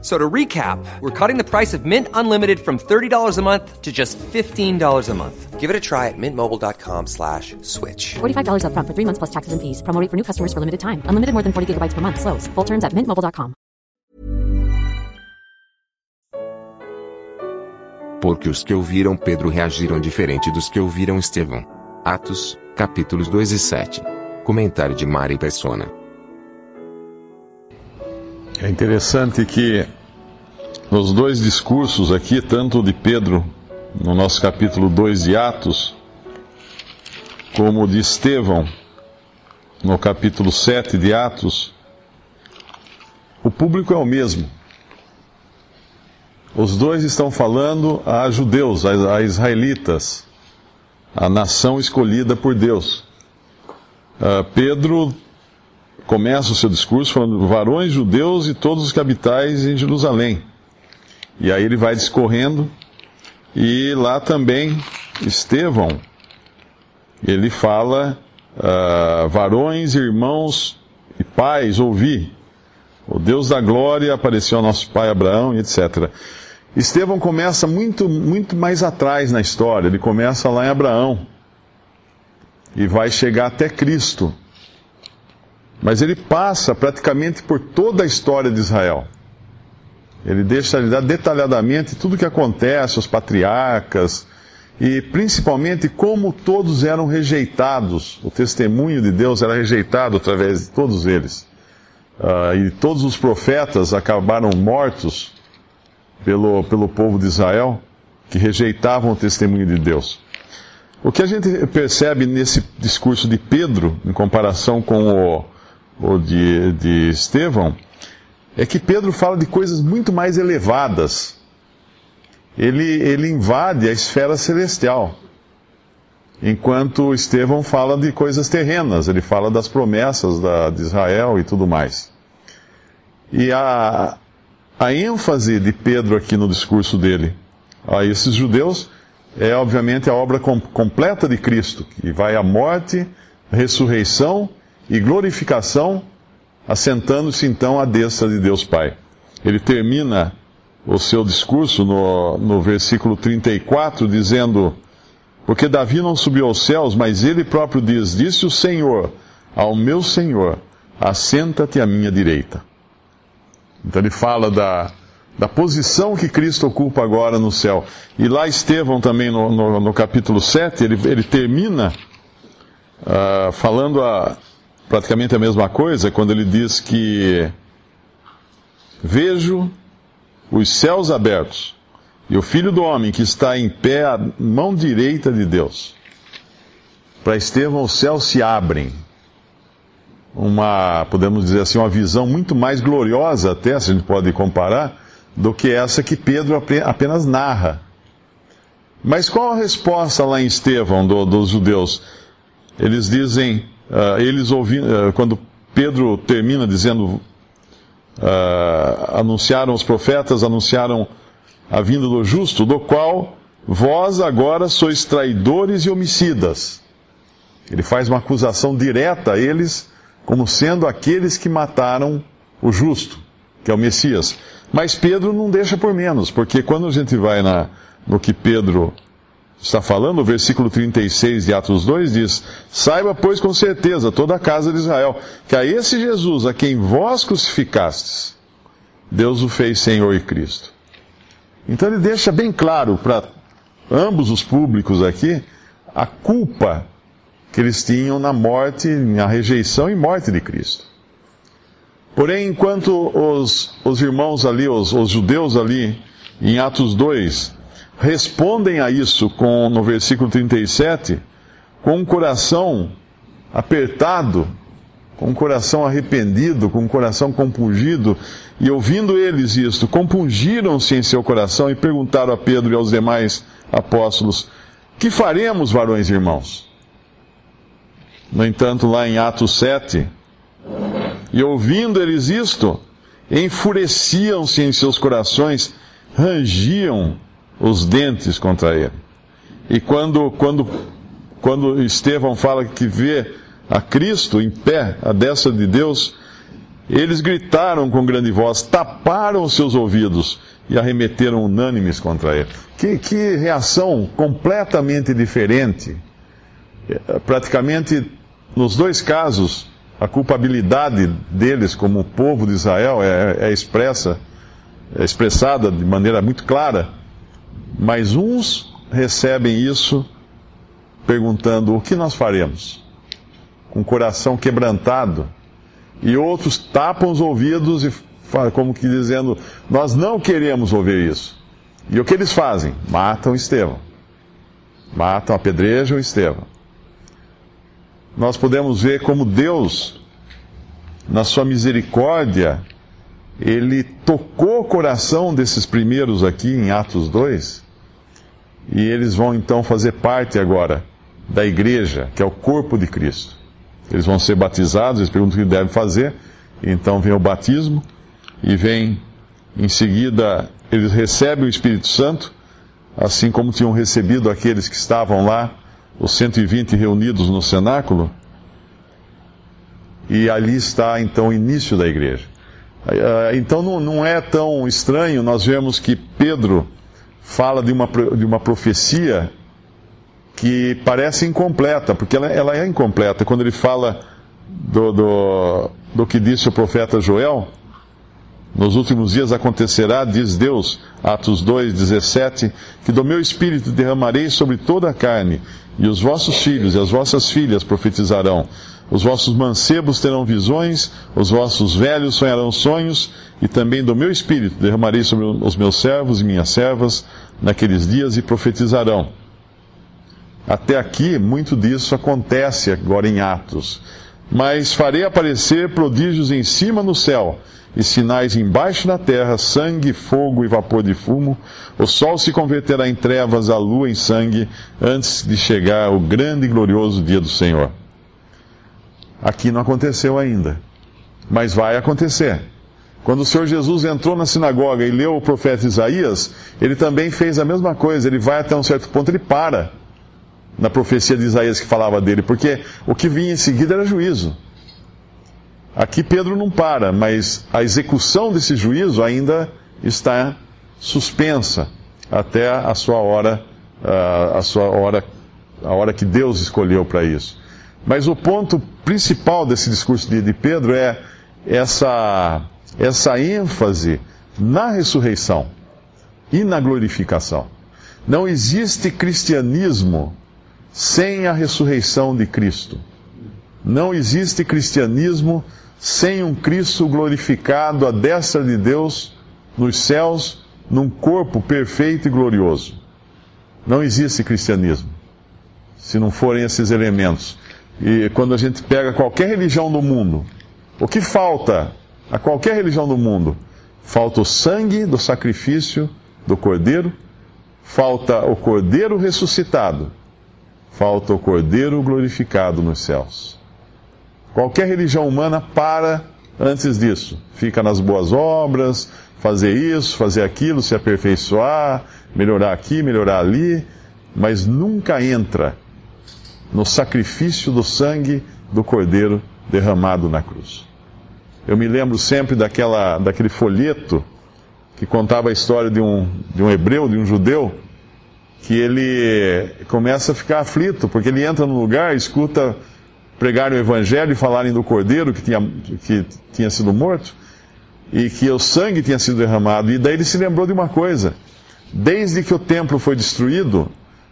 So to recap, we're cutting the price of Mint Unlimited from $30 a month to just $15 a month. Give it a try at mintmobile.com slash switch. $45 upfront for three months plus taxes and fees. Promo rate for new customers for limited time. Unlimited more than 40 gigabytes per month. Slows. Full terms at mintmobile.com. Porque os que ouviram Pedro reagiram diferente dos que ouviram Estevão. Atos, capítulos 2 e 7. Comentário de Mari Persona. É interessante que nos dois discursos aqui, tanto de Pedro, no nosso capítulo 2 de Atos, como de Estevão, no capítulo 7 de Atos, o público é o mesmo. Os dois estão falando a judeus, a israelitas, a nação escolhida por Deus. Uh, Pedro começa o seu discurso falando varões judeus e todos os que habitais em Jerusalém. E aí ele vai discorrendo, e lá também Estevão, ele fala, uh, varões, irmãos e pais, ouvi. O Deus da glória apareceu ao nosso pai Abraão etc. Estevão começa muito, muito mais atrás na história, ele começa lá em Abraão e vai chegar até Cristo. Mas ele passa praticamente por toda a história de Israel. Ele deixa ele detalhadamente tudo o que acontece, os patriarcas, e principalmente como todos eram rejeitados. O testemunho de Deus era rejeitado através de todos eles. Uh, e todos os profetas acabaram mortos pelo, pelo povo de Israel, que rejeitavam o testemunho de Deus. O que a gente percebe nesse discurso de Pedro, em comparação com o, ou de, de Estevão, é que Pedro fala de coisas muito mais elevadas. Ele, ele invade a esfera celestial. Enquanto Estevão fala de coisas terrenas, ele fala das promessas da, de Israel e tudo mais. E a, a ênfase de Pedro aqui no discurso dele a esses judeus é, obviamente, a obra com, completa de Cristo, que vai à morte, ressurreição e glorificação, assentando-se então à destra de Deus Pai. Ele termina o seu discurso no, no versículo 34, dizendo: Porque Davi não subiu aos céus, mas ele próprio diz: Disse o Senhor ao meu Senhor: Assenta-te à minha direita. Então ele fala da, da posição que Cristo ocupa agora no céu. E lá Estevão também, no, no, no capítulo 7, ele, ele termina uh, falando a, praticamente a mesma coisa quando ele diz que vejo os céus abertos e o Filho do Homem que está em pé à mão direita de Deus. Para Estevão, os céus se abrem. Uma, podemos dizer assim, uma visão muito mais gloriosa, até se a gente pode comparar, do que essa que Pedro apenas narra. Mas qual a resposta lá em Estevão do, dos judeus? Eles dizem, uh, eles ouvindo, uh, quando Pedro termina dizendo, uh, anunciaram os profetas, anunciaram a vinda do justo, do qual vós agora sois traidores e homicidas. Ele faz uma acusação direta a eles, como sendo aqueles que mataram o justo, que é o Messias. Mas Pedro não deixa por menos, porque quando a gente vai na, no que Pedro está falando, o versículo 36 de Atos 2 diz: Saiba, pois, com certeza, toda a casa de Israel, que a esse Jesus, a quem vós crucificastes, Deus o fez Senhor e Cristo. Então ele deixa bem claro para ambos os públicos aqui a culpa que eles tinham na morte, na rejeição e morte de Cristo. Porém, enquanto os, os irmãos ali, os, os judeus ali, em Atos 2, respondem a isso com, no versículo 37, com um coração apertado, com um coração arrependido, com um coração compungido, e ouvindo eles isto, compungiram-se em seu coração e perguntaram a Pedro e aos demais apóstolos: Que faremos, varões e irmãos? No entanto, lá em Atos 7, e ouvindo eles isto, enfureciam-se em seus corações, rangiam os dentes contra ele. E quando, quando, quando Estevão fala que vê a Cristo em pé, à destra de Deus, eles gritaram com grande voz, taparam os seus ouvidos e arremeteram unânimes contra ele. Que, que reação completamente diferente. É, praticamente, nos dois casos, a culpabilidade deles como povo de Israel é, é expressa, é expressada de maneira muito clara, mas uns recebem isso perguntando: o que nós faremos? Com o coração quebrantado e outros tapam os ouvidos e como que dizendo, nós não queremos ouvir isso. E o que eles fazem? Matam Estevão. Matam, apedrejam Estevão. Nós podemos ver como Deus, na sua misericórdia, ele tocou o coração desses primeiros aqui em Atos 2, e eles vão então fazer parte agora da igreja, que é o corpo de Cristo. Eles vão ser batizados, eles perguntam o que devem fazer, então vem o batismo, e vem em seguida, eles recebem o Espírito Santo, assim como tinham recebido aqueles que estavam lá, os 120 reunidos no cenáculo, e ali está então o início da igreja. Ah, então não, não é tão estranho nós vemos que Pedro fala de uma, de uma profecia que parece incompleta, porque ela, ela é incompleta. Quando ele fala do, do, do que disse o profeta Joel, nos últimos dias acontecerá, diz Deus, Atos 2, 17, que do meu espírito derramarei sobre toda a carne, e os vossos filhos e as vossas filhas profetizarão. Os vossos mancebos terão visões, os vossos velhos sonharão sonhos, e também do meu espírito derramarei sobre os meus servos e minhas servas naqueles dias e profetizarão. Até aqui, muito disso acontece agora em Atos. Mas farei aparecer prodígios em cima no céu, e sinais embaixo na terra, sangue, fogo e vapor de fumo. O sol se converterá em trevas, a lua em sangue, antes de chegar o grande e glorioso dia do Senhor. Aqui não aconteceu ainda, mas vai acontecer. Quando o Senhor Jesus entrou na sinagoga e leu o profeta Isaías, ele também fez a mesma coisa. Ele vai até um certo ponto, ele para na profecia de Isaías que falava dele, porque o que vinha em seguida era juízo. Aqui Pedro não para, mas a execução desse juízo ainda está suspensa até a sua hora, a sua hora, a hora que Deus escolheu para isso. Mas o ponto principal desse discurso de Pedro é essa, essa ênfase na ressurreição e na glorificação. Não existe cristianismo sem a ressurreição de Cristo. Não existe cristianismo sem um Cristo glorificado à destra de Deus nos céus, num corpo perfeito e glorioso. Não existe cristianismo se não forem esses elementos. E quando a gente pega qualquer religião do mundo, o que falta a qualquer religião do mundo? Falta o sangue do sacrifício do cordeiro, falta o cordeiro ressuscitado falta o Cordeiro glorificado nos céus. Qualquer religião humana para antes disso. Fica nas boas obras, fazer isso, fazer aquilo, se aperfeiçoar, melhorar aqui, melhorar ali, mas nunca entra no sacrifício do sangue do Cordeiro derramado na cruz. Eu me lembro sempre daquela, daquele folheto que contava a história de um, de um hebreu, de um judeu, que ele começa a ficar aflito, porque ele entra num lugar, escuta pregar o evangelho e falarem do cordeiro que tinha, que tinha sido morto e que o sangue tinha sido derramado. E daí ele se lembrou de uma coisa: desde que o templo foi destruído,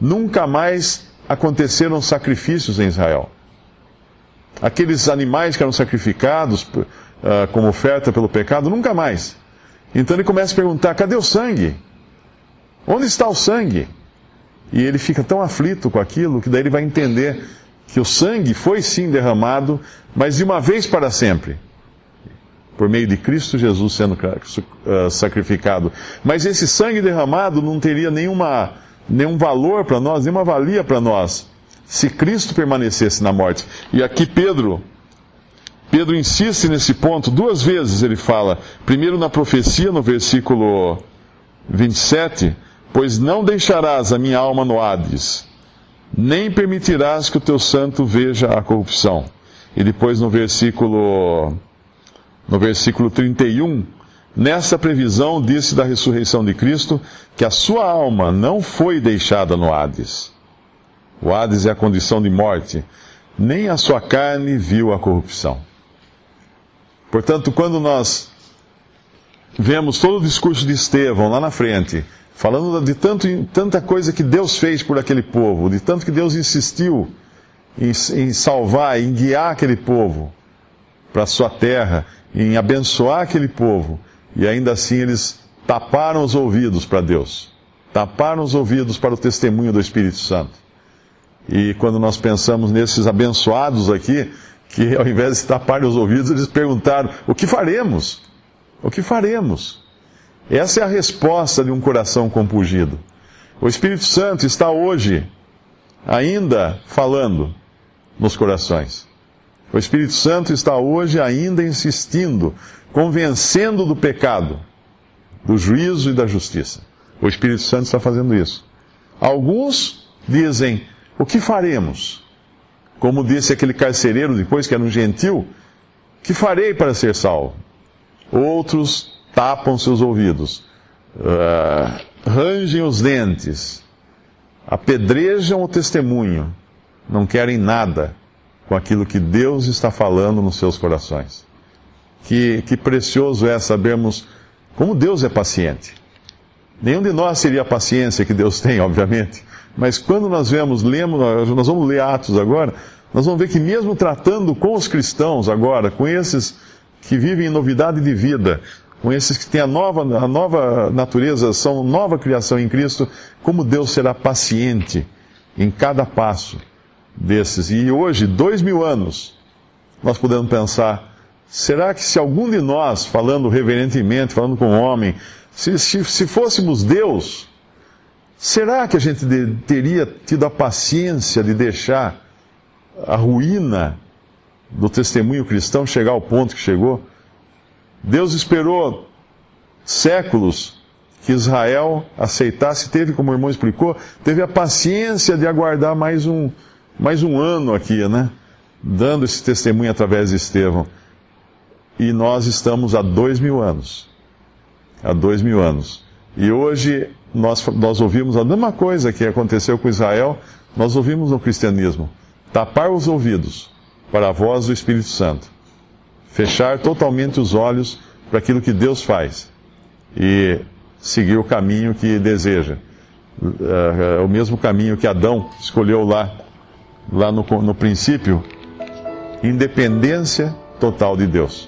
nunca mais aconteceram sacrifícios em Israel. Aqueles animais que eram sacrificados uh, como oferta pelo pecado, nunca mais. Então ele começa a perguntar: cadê o sangue? Onde está o sangue? E ele fica tão aflito com aquilo que daí ele vai entender que o sangue foi sim derramado, mas de uma vez para sempre, por meio de Cristo Jesus sendo uh, sacrificado. Mas esse sangue derramado não teria nenhuma, nenhum valor para nós, nenhuma valia para nós, se Cristo permanecesse na morte. E aqui Pedro, Pedro insiste nesse ponto duas vezes. Ele fala, primeiro na profecia, no versículo 27, pois não deixarás a minha alma no Hades, nem permitirás que o teu santo veja a corrupção. E depois no versículo no versículo 31, nessa previsão disse da ressurreição de Cristo que a sua alma não foi deixada no Hades. O Hades é a condição de morte, nem a sua carne viu a corrupção. Portanto, quando nós vemos todo o discurso de Estevão lá na frente, falando de tanto, tanta coisa que Deus fez por aquele povo, de tanto que Deus insistiu em, em salvar, em guiar aquele povo para a sua terra, em abençoar aquele povo, e ainda assim eles taparam os ouvidos para Deus, taparam os ouvidos para o testemunho do Espírito Santo. E quando nós pensamos nesses abençoados aqui, que ao invés de taparem os ouvidos, eles perguntaram: o que faremos? O que faremos? Essa é a resposta de um coração compungido. O Espírito Santo está hoje ainda falando nos corações. O Espírito Santo está hoje ainda insistindo, convencendo do pecado, do juízo e da justiça. O Espírito Santo está fazendo isso. Alguns dizem: o que faremos? Como disse aquele carcereiro depois, que era um gentil, que farei para ser salvo? Outros tapam seus ouvidos, uh, rangem os dentes, apedrejam o testemunho, não querem nada com aquilo que Deus está falando nos seus corações. Que, que precioso é sabermos como Deus é paciente. Nenhum de nós seria a paciência que Deus tem, obviamente. Mas quando nós vemos, lemos, nós vamos ler Atos agora, nós vamos ver que mesmo tratando com os cristãos agora, com esses que vivem em novidade de vida, com esses que têm a nova, a nova natureza, são nova criação em Cristo, como Deus será paciente em cada passo desses. E hoje, dois mil anos, nós podemos pensar, será que se algum de nós, falando reverentemente, falando com o homem, se, se, se fôssemos Deus, Será que a gente teria tido a paciência de deixar a ruína do testemunho cristão chegar ao ponto que chegou? Deus esperou séculos que Israel aceitasse, teve, como o irmão explicou, teve a paciência de aguardar mais um, mais um ano aqui, né? Dando esse testemunho através de Estevão. E nós estamos há dois mil anos. Há dois mil anos. E hoje nós, nós ouvimos a mesma coisa que aconteceu com Israel, nós ouvimos no cristianismo. Tapar os ouvidos para a voz do Espírito Santo. Fechar totalmente os olhos para aquilo que Deus faz. E seguir o caminho que deseja. É, é o mesmo caminho que Adão escolheu lá, lá no, no princípio. Independência total de Deus.